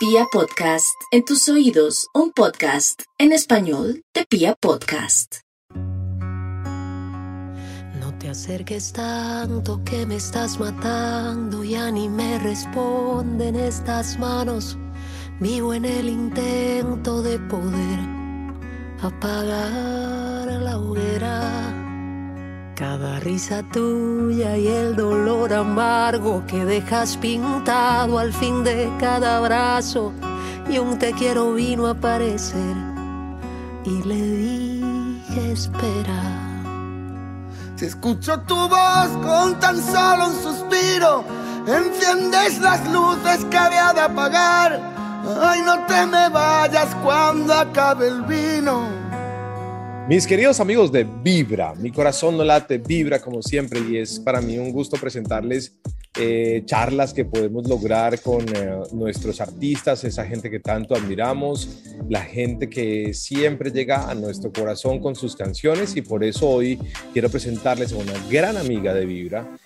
Pia Podcast, en tus oídos, un podcast en español de Pia Podcast. No te acerques tanto que me estás matando, ya ni me responden estas manos. Vivo en el intento de poder apagar la hoguera. Cada risa tuya y el dolor amargo que dejas pintado al fin de cada abrazo. Y un te quiero vino a aparecer y le dije espera. Si escucho tu voz con tan solo un suspiro, enciendes las luces que había de apagar. Ay, no te me vayas cuando acabe el vino. Mis queridos amigos de Vibra, mi corazón no late, vibra como siempre y es para mí un gusto presentarles eh, charlas que podemos lograr con eh, nuestros artistas, esa gente que tanto admiramos, la gente que siempre llega a nuestro corazón con sus canciones y por eso hoy quiero presentarles a una gran amiga de Vibra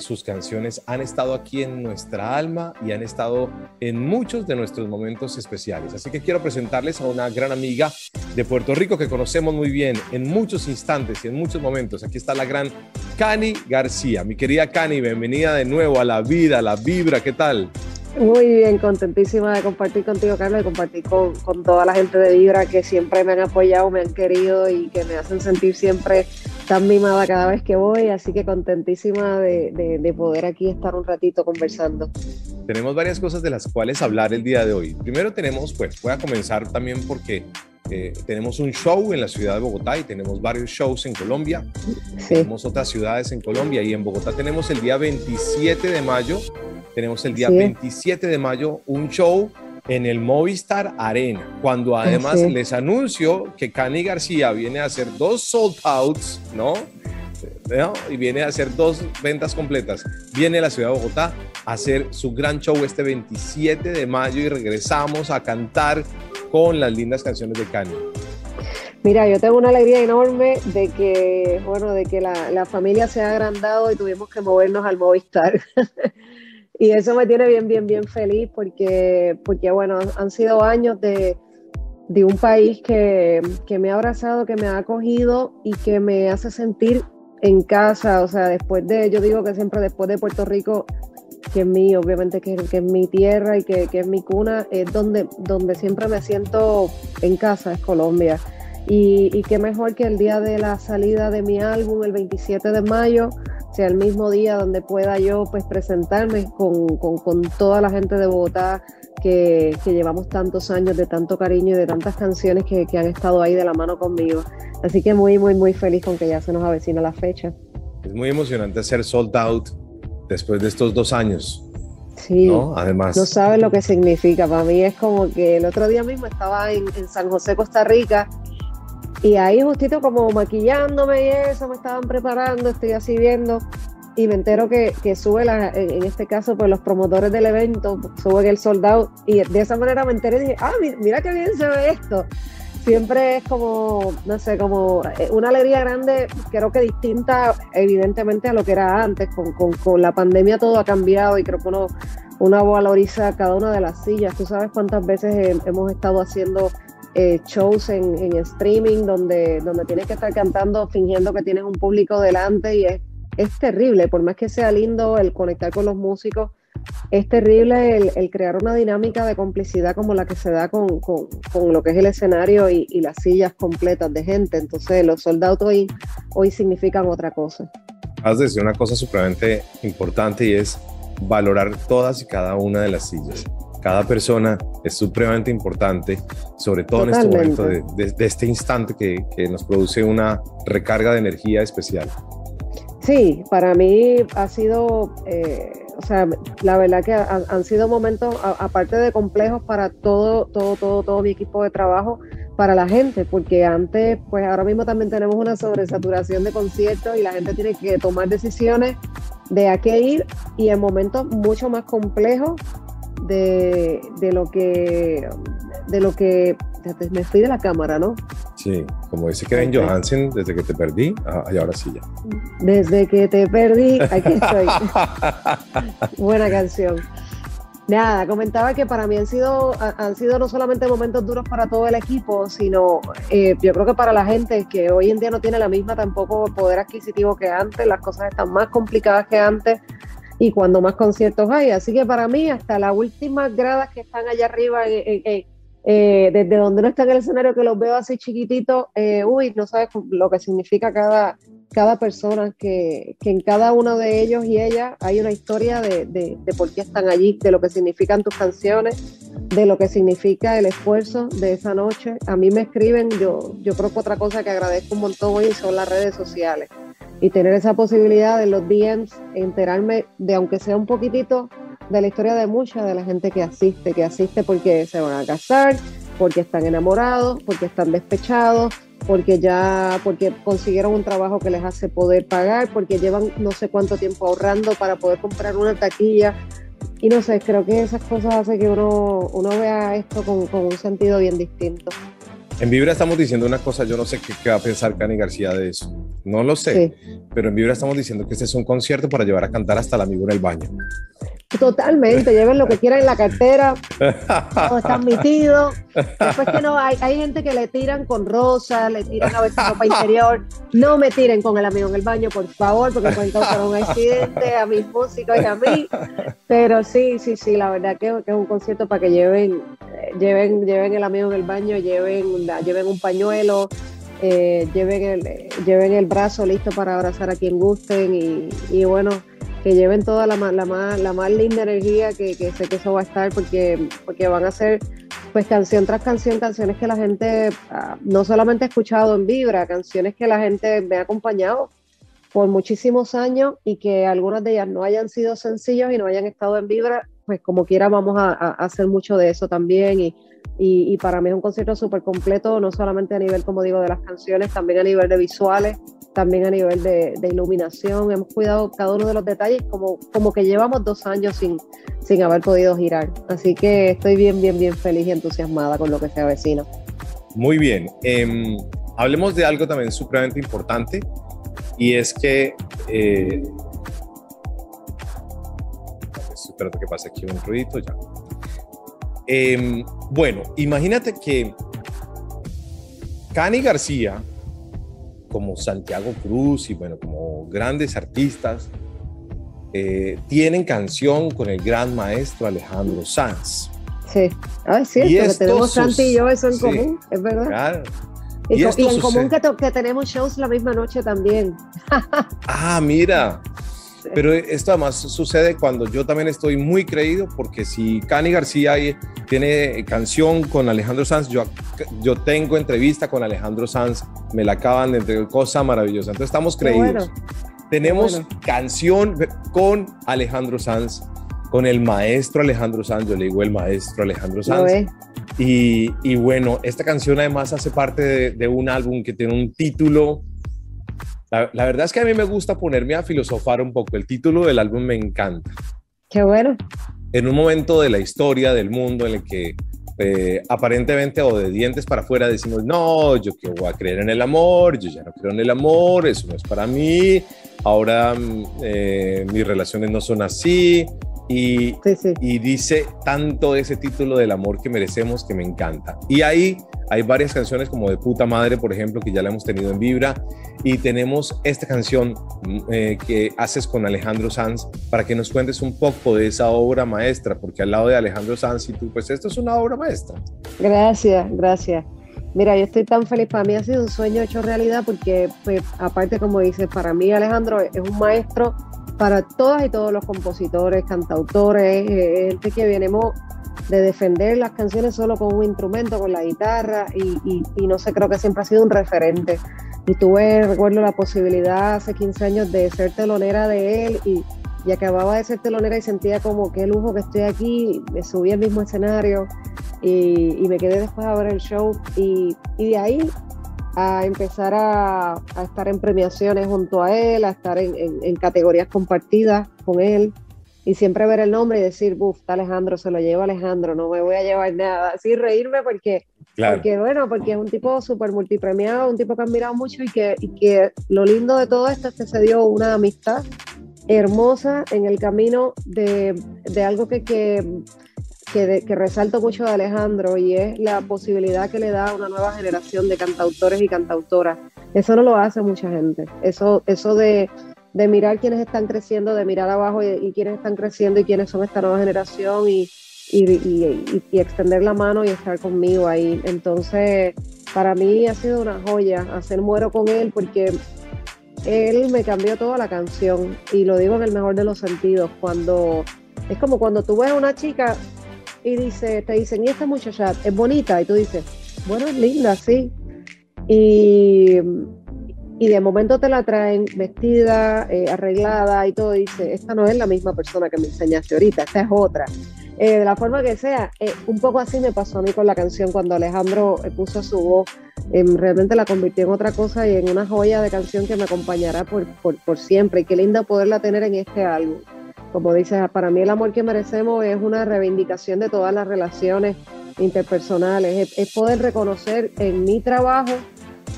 sus canciones han estado aquí en nuestra alma y han estado en muchos de nuestros momentos especiales. Así que quiero presentarles a una gran amiga de Puerto Rico que conocemos muy bien en muchos instantes y en muchos momentos. Aquí está la gran Cani García. Mi querida Cani, bienvenida de nuevo a la vida, a la vibra. ¿Qué tal? Muy bien, contentísima de compartir contigo, Carlos, y compartir con, con, toda la gente de Vibra que siempre me han apoyado, me han querido y que me hacen sentir siempre tan mimada cada vez que voy. Así que contentísima de, de, poder aquí estar un ratito conversando. Tenemos varias cosas de las cuales hablar el día de hoy. Primero tenemos, pues voy a comenzar también porque eh, tenemos un show en la ciudad de Bogotá y tenemos varios shows en Colombia. Tenemos otras ciudades en Colombia y en Bogotá tenemos el día 27 de mayo tenemos el día 27 de mayo un show en el Movistar Arena, cuando además les anuncio que Cani García viene a hacer dos sold outs, ¿no? Y viene a hacer dos ventas completas. Viene a la ciudad de Bogotá a hacer su gran show este 27 de mayo y regresamos a cantar con las lindas canciones de Cani. Mira, yo tengo una alegría enorme de que, bueno, de que la, la familia se ha agrandado y tuvimos que movernos al Movistar. y eso me tiene bien, bien, bien feliz porque, porque bueno, han sido años de, de un país que, que, me ha abrazado, que me ha acogido y que me hace sentir en casa, o sea, después de, yo digo que siempre después de Puerto Rico, que es mi, obviamente que, que es mi tierra y que, que, es mi cuna, es donde, donde siempre me siento en casa, es Colombia. Y, y qué mejor que el día de la salida de mi álbum, el 27 de mayo, sea el mismo día donde pueda yo pues presentarme con, con, toda la gente de Bogotá que, que, llevamos tantos años de tanto cariño y de tantas canciones que, que, han estado ahí de la mano conmigo. Así que muy, muy, muy feliz con que ya se nos avecina la fecha. Es muy emocionante ser sold out después de estos dos años. Sí, ¿no? además. No sabes lo que significa. Para mí es como que el otro día mismo estaba en, en San José, Costa Rica, y ahí justito como maquillándome y eso, me estaban preparando, estoy así viendo y me entero que, que sube, la, en este caso, pues los promotores del evento suben el soldado y de esa manera me enteré y dije, ah, mira qué bien se ve esto. Siempre es como, no sé, como eh, una alegría grande, creo que distinta evidentemente a lo que era antes, con, con, con la pandemia todo ha cambiado y creo que uno, uno valoriza cada una de las sillas. Tú sabes cuántas veces hemos estado haciendo eh, shows en, streaming donde, donde tienes que estar cantando fingiendo que tienes un público delante y es, es terrible, por más que sea lindo el conectar con los músicos, es terrible el, crear una dinámica de complicidad como la que se da con, con, con lo que es el escenario y, y, las sillas completas de gente. Entonces los soldados hoy, hoy significan otra cosa. Has de decir una cosa supremamente importante y es valorar todas y cada una de las sillas cada persona es supremamente importante, sobre todo en este momento de, este instante que, que, nos produce una recarga de energía especial. Sí, para mí ha sido, eh, o sea, la verdad que han, sido momentos, aparte de complejos para todo, todo, todo, todo mi equipo de trabajo, para la gente, porque antes, pues ahora mismo también tenemos una sobresaturación de conciertos y la gente tiene que tomar decisiones de a qué ir y en momentos mucho más complejos de, de lo que, de lo que, me fui de la cámara, ¿no? Sí, como dice Kevin Johansen, desde que te perdí, y ahora sí ya. Desde que te perdí, aquí estoy. Buena canción. Nada, comentaba que para mí han sido, han sido no solamente momentos duros para todo el equipo, sino eh, yo creo que para la gente que hoy en día no tiene la misma tampoco poder adquisitivo que antes, las cosas están más complicadas que antes y cuando más conciertos hay. Así que para mí, hasta las últimas gradas que están allá arriba, eh, desde donde no está en el escenario, que los veo así chiquititos, eh, uy, no sabes lo que significa cada, cada persona, que, que, en cada uno de ellos y ellas hay una historia de, de, de, por qué están allí, de lo que significan tus canciones, de lo que significa el esfuerzo de esa noche. A mí me escriben, yo, yo creo que otra cosa que agradezco un montón hoy son las redes sociales y tener esa posibilidad de los DMs, enterarme de aunque sea un poquitito de la historia de mucha de la gente que asiste, que asiste porque se van a casar, porque están enamorados, porque están despechados, porque ya, porque consiguieron un trabajo que les hace poder pagar, porque llevan no sé cuánto tiempo ahorrando para poder comprar una taquilla. Y no sé, creo que esas cosas hacen que uno, uno vea esto con, con un sentido bien distinto. En Vibra estamos diciendo una cosa, yo no sé qué, va a pensar Cani García de eso. No lo sé, pero en Vibra estamos diciendo que este es un concierto para llevar a cantar hasta el amigo en el baño. Totalmente, lleven lo que quieran en la cartera, todo está admitido. Después que no, hay, hay gente que le tiran con rosa, le tiran a veces ropa interior. No me tiren con el amigo en el baño, por favor, porque pueden causar un accidente a mis músicos y a mí. Pero sí, sí, sí, la verdad que, es un concierto para que lleven, lleven, lleven el amigo en el baño, lleven, lleven un pañuelo, eh, lleven, el, lleven el brazo listo para abrazar a quien gusten y, y bueno que lleven toda la, la, más, la más linda energía, que, que, sé que eso va a estar, porque, porque van a ser pues canción tras canción, canciones que la gente ah, no solamente ha escuchado en Vibra, canciones que la gente me ha acompañado por muchísimos años y que algunas de ellas no hayan sido sencillos y no hayan estado en Vibra, pues como quiera vamos a, a hacer mucho de eso también y, y, y para mí es un concierto súper completo, no solamente a nivel, como digo, de las canciones, también a nivel de visuales también a nivel de, iluminación. Hemos cuidado cada uno de los detalles como, como que llevamos dos años sin, sin haber podido girar. Así que estoy bien, bien, bien feliz y entusiasmada con lo que se avecina. Muy bien. Em, hablemos de algo también supremamente importante y es que... Eh, espérate que pase aquí un ruidito ya. Em, bueno, imagínate que Cani García como Santiago Cruz y bueno, como grandes artistas, eh, tienen canción con el gran maestro Alejandro Sanz. Sí, ah, es cierto, tenemos Santi y yo eso en común, es verdad. Claro. Y, en común que, que, tenemos shows la misma noche también. ah, mira, pero esto además sucede cuando yo también estoy muy creído, porque si Cani García tiene canción con Alejandro Sanz, yo, yo tengo entrevista con Alejandro Sanz, me la acaban de entregar, cosa maravillosa. Entonces estamos creídos. Tenemos canción con Alejandro Sanz, con el maestro Alejandro Sanz, yo le digo el maestro Alejandro Sanz. Y, y, bueno, esta canción además hace parte de, de un álbum que tiene un título la, verdad es que a mí me gusta ponerme a filosofar un poco. El título del álbum me encanta. Qué bueno. En un momento de la historia del mundo en el que eh, aparentemente o de dientes para afuera decimos, no, yo que voy a creer en el amor, yo ya no creo en el amor, eso no es para mí, ahora mm, eh, mis relaciones no son así, y, y dice tanto ese título del amor que merecemos que me encanta. Y ahí hay varias canciones como de puta madre, por ejemplo, que ya la hemos tenido en Vibra. Y tenemos esta canción mm, eh, que haces con Alejandro Sanz para que nos cuentes un poco de esa obra maestra, porque al lado de Alejandro Sanz y tú, pues esto es una obra maestra. Gracias, gracias. Mira, yo estoy tan feliz, para mí ha sido un sueño hecho realidad porque, pues, aparte, como dices, para mí Alejandro es un maestro para todas y todos los compositores, cantautores, eh, gente que venimos de defender las canciones solo con un instrumento, con la guitarra, y, no sé, creo que siempre ha sido un referente. Y tuve, recuerdo, la posibilidad hace 15 años de ser telonera de él y, acababa de ser telonera y sentía como qué lujo que estoy aquí, me subí al mismo escenario y, me quedé después a ver el show y, y de ahí a empezar a, estar en premiaciones junto a él, a estar en, categorías compartidas con él y siempre ver el nombre y decir, buf, está Alejandro, se lo lleva Alejandro, no me voy a llevar nada. Así reírme porque, porque bueno, porque es un tipo súper multipremiado, un tipo que han mirado mucho y que, y que lo lindo de todo esto es que se dio una amistad hermosa en el camino de, de algo que, que que, resalto mucho de Alejandro y es la posibilidad que le da a una nueva generación de cantautores y cantautoras. Eso no lo hace mucha gente. Eso, eso de, mirar quiénes están creciendo, de mirar abajo y, quiénes están creciendo y quiénes son esta nueva generación y, y, extender la mano y estar conmigo ahí. Entonces, para mí ha sido una joya hacer muero con él porque él me cambió toda la canción y lo digo en el mejor de los sentidos. Cuando es como cuando tú ves a una chica y dice, te dicen, y esta muchacha es bonita, y tú dices, bueno, es linda, sí. Y, y de momento te la traen vestida, eh, arreglada y todo, y dice, esta no es la misma persona que me enseñaste ahorita, esta es otra. Eh, de la forma que sea, eh, un poco así me pasó a mí con la canción cuando Alejandro puso su voz, em, realmente la convirtió en otra cosa y en una joya de canción que me acompañará por, por, por siempre. Y qué linda poderla tener en este álbum como dices, para mí el amor que merecemos es una reivindicación de todas las relaciones interpersonales, es, poder reconocer en mi trabajo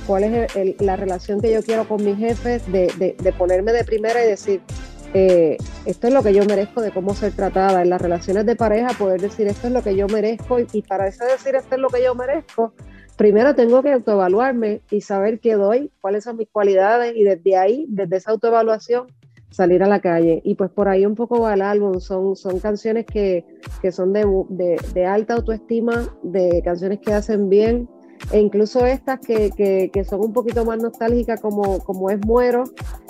cuál es la relación que yo quiero con mis jefes, de, ponerme de primera y decir, eh, esto es lo que yo merezco de cómo ser tratada. En las relaciones de pareja, poder decir, esto es lo que yo merezco y, para eso decir, esto es lo que yo merezco, primero tengo que autoevaluarme y saber qué doy, cuáles son mis cualidades y desde ahí, desde esa autoevaluación, salir a la calle. Y pues por ahí un poco va el álbum, son, son canciones que, que son de, de, alta autoestima, de canciones que hacen bien, e incluso estas que, que, que, son un poquito más nostálgicas como, como es Muero,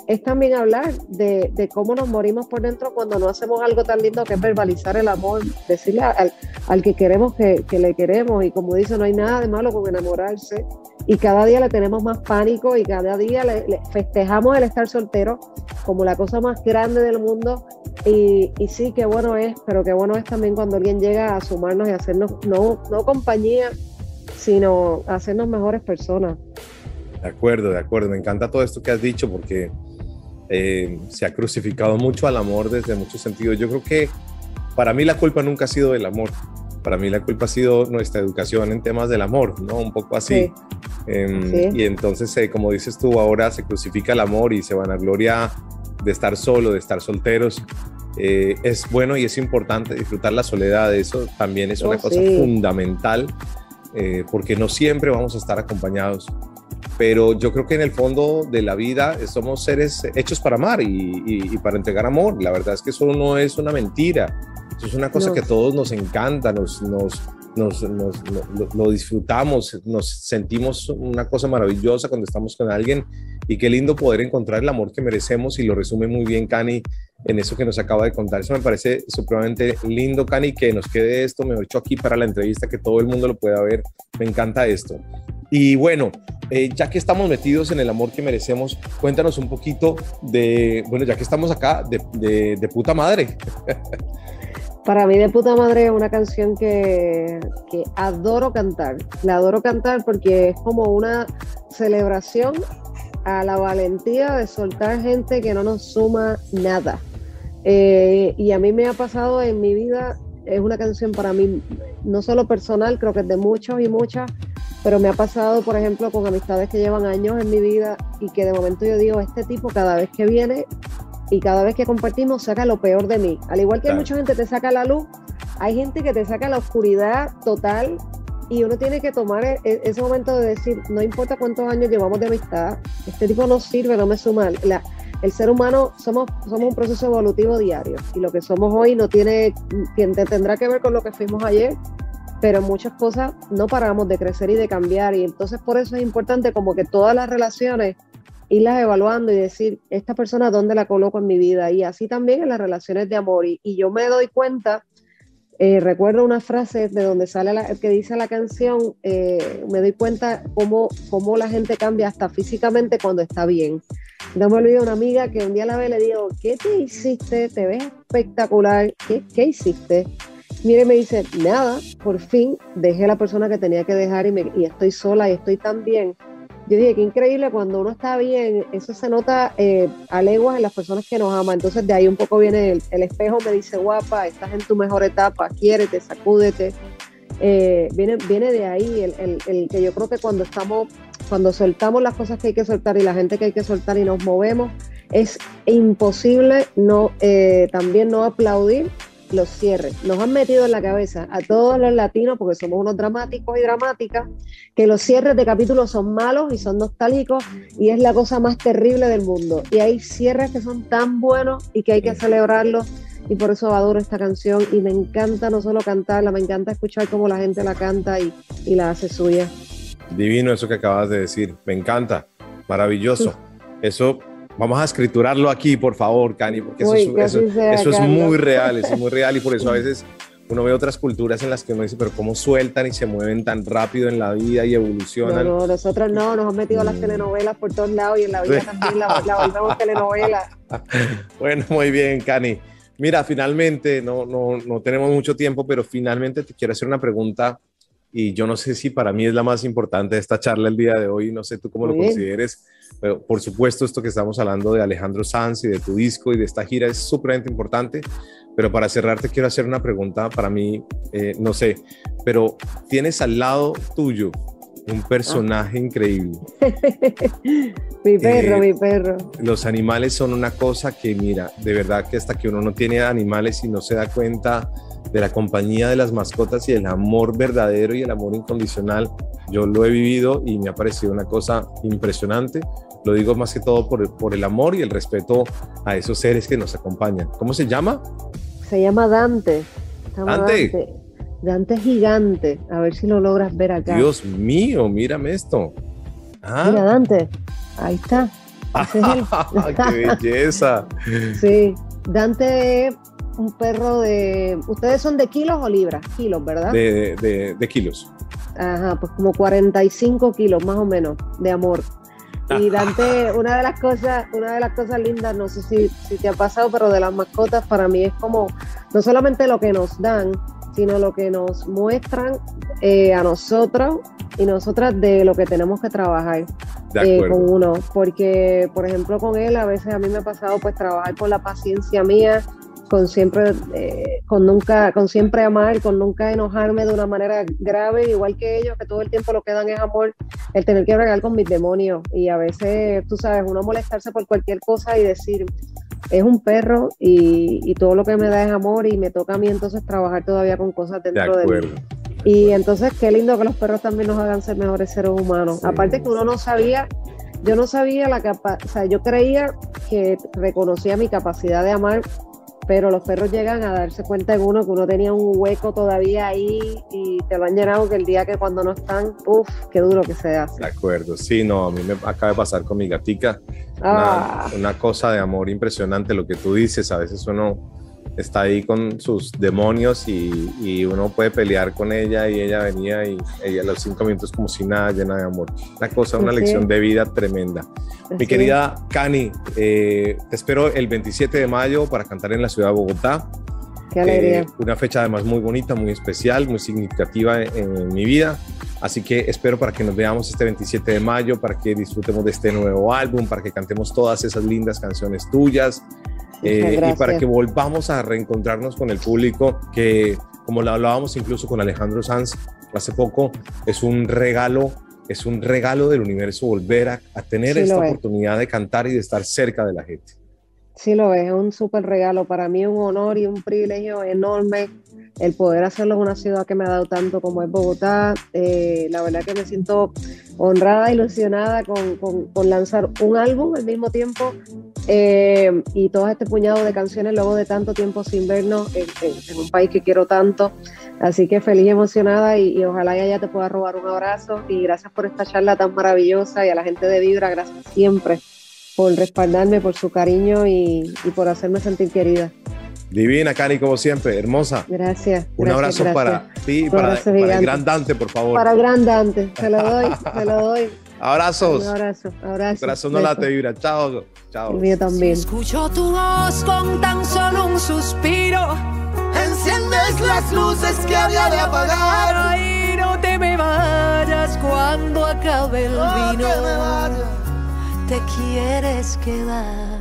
es también hablar de, de, cómo nos morimos por dentro cuando no hacemos algo tan lindo que es verbalizar el amor, decirle al, al que queremos que, que, le queremos y como dice, no hay nada de malo con enamorarse y cada día le tenemos más pánico y cada día le, festejamos el estar soltero como la cosa más grande del mundo y, y, sí, qué bueno es, pero qué bueno es también cuando alguien llega a sumarnos y hacernos no, no compañía, sino hacernos mejores personas. De acuerdo, de acuerdo. Me encanta todo esto que has dicho porque eh, se ha crucificado mucho al amor desde muchos sentidos. Yo creo que para mí la culpa nunca ha sido del amor. Para mí la culpa ha sido nuestra educación en temas del amor, ¿no? Un poco así. Em, y entonces, eh, como dices tú, ahora se crucifica el amor y se van a gloria de estar solo, de estar solteros. Eh, es bueno y es importante disfrutar la soledad. Eso también es una oh, cosa fundamental eh, porque no siempre vamos a estar acompañados. Pero yo creo que en el fondo de la vida somos seres hechos para amar y, para entregar amor. La verdad es que eso no es una mentira. Eso es una cosa que a todos nos encanta, nos, nos, nos, lo, disfrutamos, nos sentimos una cosa maravillosa cuando estamos con alguien y qué lindo poder encontrar el amor que merecemos y lo resume muy bien Cani en eso que nos acaba de contar. Eso me parece supremamente lindo, Cani, que nos quede esto, mejor dicho, aquí para la entrevista, que todo el mundo lo pueda ver. Me encanta esto. Y bueno, eh, ya que estamos metidos en el amor que merecemos, cuéntanos un poquito de, bueno, ya que estamos acá, de, de, de puta madre. Para mí de puta madre es una canción que, que, adoro cantar. La adoro cantar porque es como una celebración a la valentía de soltar gente que no nos suma nada. Eh, y a mí me ha pasado en mi vida, es una canción para mí no solo personal, creo que es de muchos y muchas, pero me ha pasado, por ejemplo, con amistades que llevan años en mi vida y que de momento yo digo, este tipo cada vez que viene y cada vez que compartimos saca lo peor de mí. Al igual que mucha gente te saca la luz, hay gente que te saca la oscuridad total y uno tiene que tomar e-, e-, ese momento de decir, no importa cuántos años llevamos de amistad, este tipo no sirve, no me suma. La, el ser humano somos, somos un proceso evolutivo diario y lo que somos hoy no tiene, tendrá que ver con lo que fuimos ayer, pero en muchas cosas no paramos de crecer y de cambiar y entonces por eso es importante como que todas las relaciones irlas evaluando y decir, esta persona, ¿dónde la coloco en mi vida? Y así también en las relaciones de amor. Y, yo me doy cuenta, eh, recuerdo una frase de donde sale la, que dice la canción, eh, me doy cuenta cómo, cómo la gente cambia hasta físicamente cuando está bien. No me olvido una amiga que un día la ve y le digo, ¿qué te hiciste? Te ves espectacular. ¿Qué, qué hiciste? Mire, me dice, nada, por fin dejé la persona que tenía que dejar y, me, y estoy sola y estoy tan bien yo dije, qué increíble, cuando uno está bien, eso se nota eh, a leguas en las personas que nos aman. Entonces de ahí un poco viene el, espejo, me dice, guapa, estás en tu mejor etapa, quiérete, sacúdete. Eh, viene, viene de ahí el, el, que yo creo que cuando estamos, cuando soltamos las cosas que hay que soltar y la gente que hay que soltar y nos movemos, es imposible no eh, también no aplaudir los cierres. Nos han metido en la cabeza a todos los latinos, porque somos unos dramáticos y dramáticas, que los cierres de capítulos son malos y son nostálgicos y es la cosa más terrible del mundo. Y hay cierres que son tan buenos y que hay que celebrarlos y por eso adoro esta canción y me encanta no solo cantarla, me encanta escuchar cómo la gente la canta y, y la hace suya. Divino eso que acabas de decir, me encanta, maravilloso. Eso Vamos a escriturarlo aquí, por favor, Cani, porque eso, es muy real, es muy real y por eso a veces uno ve otras culturas en las que uno dice, pero cómo sueltan y se mueven tan rápido en la vida y evolucionan. No, nosotros no, nos han metido las mm. telenovelas por todos lados y en la vida también la, la volvemos telenovela. bueno, muy bien, Cani. Mira, finalmente, no, no, no tenemos mucho tiempo, pero finalmente te quiero hacer una pregunta y yo no sé si para mí es la más importante de esta charla el día de hoy, no sé tú cómo lo consideres, pero por supuesto esto que estamos hablando de Alejandro Sanz y de tu disco y de esta gira es súper importante, pero para cerrarte quiero hacer una pregunta para mí, eh, no sé, pero tienes al lado tuyo un personaje increíble. mi perro, eh, mi perro. Los animales son una cosa que, mira, de verdad que hasta que uno no tiene animales y no se da cuenta de la compañía de las mascotas y el amor verdadero y el amor incondicional. Yo lo he vivido y me ha parecido una cosa impresionante. Lo digo más que todo por, por el amor y el respeto a esos seres que nos acompañan. ¿Cómo se llama? Se llama Dante. Dante. Dante. gigante. A ver si lo logras ver acá. Dios mío, mírame esto. Ah. Mira, Dante. Ahí está. ¡Qué belleza! sí, Dante un perro de... ¿Ustedes son de kilos o libras? Kilos, ¿verdad? De, de, kilos. Ajá, pues como 45 kilos más o menos de amor. Y Dante, una de las cosas, una de las cosas lindas, no sé si, si te ha pasado, pero de las mascotas para mí es como no solamente lo que nos dan, sino lo que nos muestran eh, a nosotros y nosotras de lo que tenemos que trabajar eh, con uno. Porque, por ejemplo, con él a veces a mí me ha pasado pues trabajar con la paciencia mía, con siempre, eh, con nunca, con siempre amar, con nunca enojarme de una manera grave, igual que ellos, que todo el tiempo lo que dan es amor, el tener que bregar con mis demonios y a veces, tú sabes, uno molestarse por cualquier cosa y decir, es un perro y, todo lo que me da es amor y me toca a mí entonces trabajar todavía con cosas dentro de, mí. Y entonces qué lindo que los perros también nos hagan ser mejores seres humanos. Aparte que uno no sabía, yo no sabía la capacidad, o sea, yo creía que reconocía mi capacidad de amar pero los perros llegan a darse cuenta en uno que uno tenía un hueco todavía ahí y te lo han llenado que el día que cuando no están, uff, qué duro que se hace. De acuerdo, sí, no, a mí me acaba de pasar con mi gatica, una, ah. una cosa de amor impresionante, lo que tú dices, a veces uno está ahí con sus demonios y, uno puede pelear con ella y ella venía y ella a los cinco minutos como si nada, llena de amor. Una cosa, una lección de vida tremenda. Mi querida Cani, eh, te espero el 27 de mayo para cantar en la ciudad de Bogotá. Qué alegría. Eh, una fecha además muy bonita, muy especial, muy significativa en, mi vida. Así que espero para que nos veamos este 27 de mayo, para que disfrutemos de este nuevo álbum, para que cantemos todas esas lindas canciones tuyas eh, y para que volvamos a reencontrarnos con el público que, como lo hablábamos incluso con Alejandro Sanz hace poco, es un regalo, es un regalo del universo volver a, tener esta oportunidad de cantar y de estar cerca de la gente. Sí, lo es, es un súper regalo. Para mí un honor y un privilegio enorme el poder hacerlo en una ciudad que me ha dado tanto como es Bogotá. Eh, la verdad que me siento honrada, ilusionada con, con, lanzar un álbum al mismo tiempo eh, y todo este puñado de canciones luego de tanto tiempo sin vernos en, un país que quiero tanto. Así que feliz emocionada y, y ojalá ya te pueda robar un abrazo y gracias por esta charla tan maravillosa y a la gente de Vibra, gracias siempre por respaldarme, por su cariño y, por hacerme sentir querida. Divina, Cari, como siempre, hermosa. Gracias. Un abrazo para ti, para, para, el gran Dante, por favor. Para el gran Dante, se lo doy, se lo doy. Abrazos. Un abrazo, abrazo. Corazón no late vibra. Chao, chao. El mío también. escucho tu voz con tan solo un suspiro. Enciendes las luces que había de apagar. Ay, no te me vayas cuando acabe el vino te quieres quedar.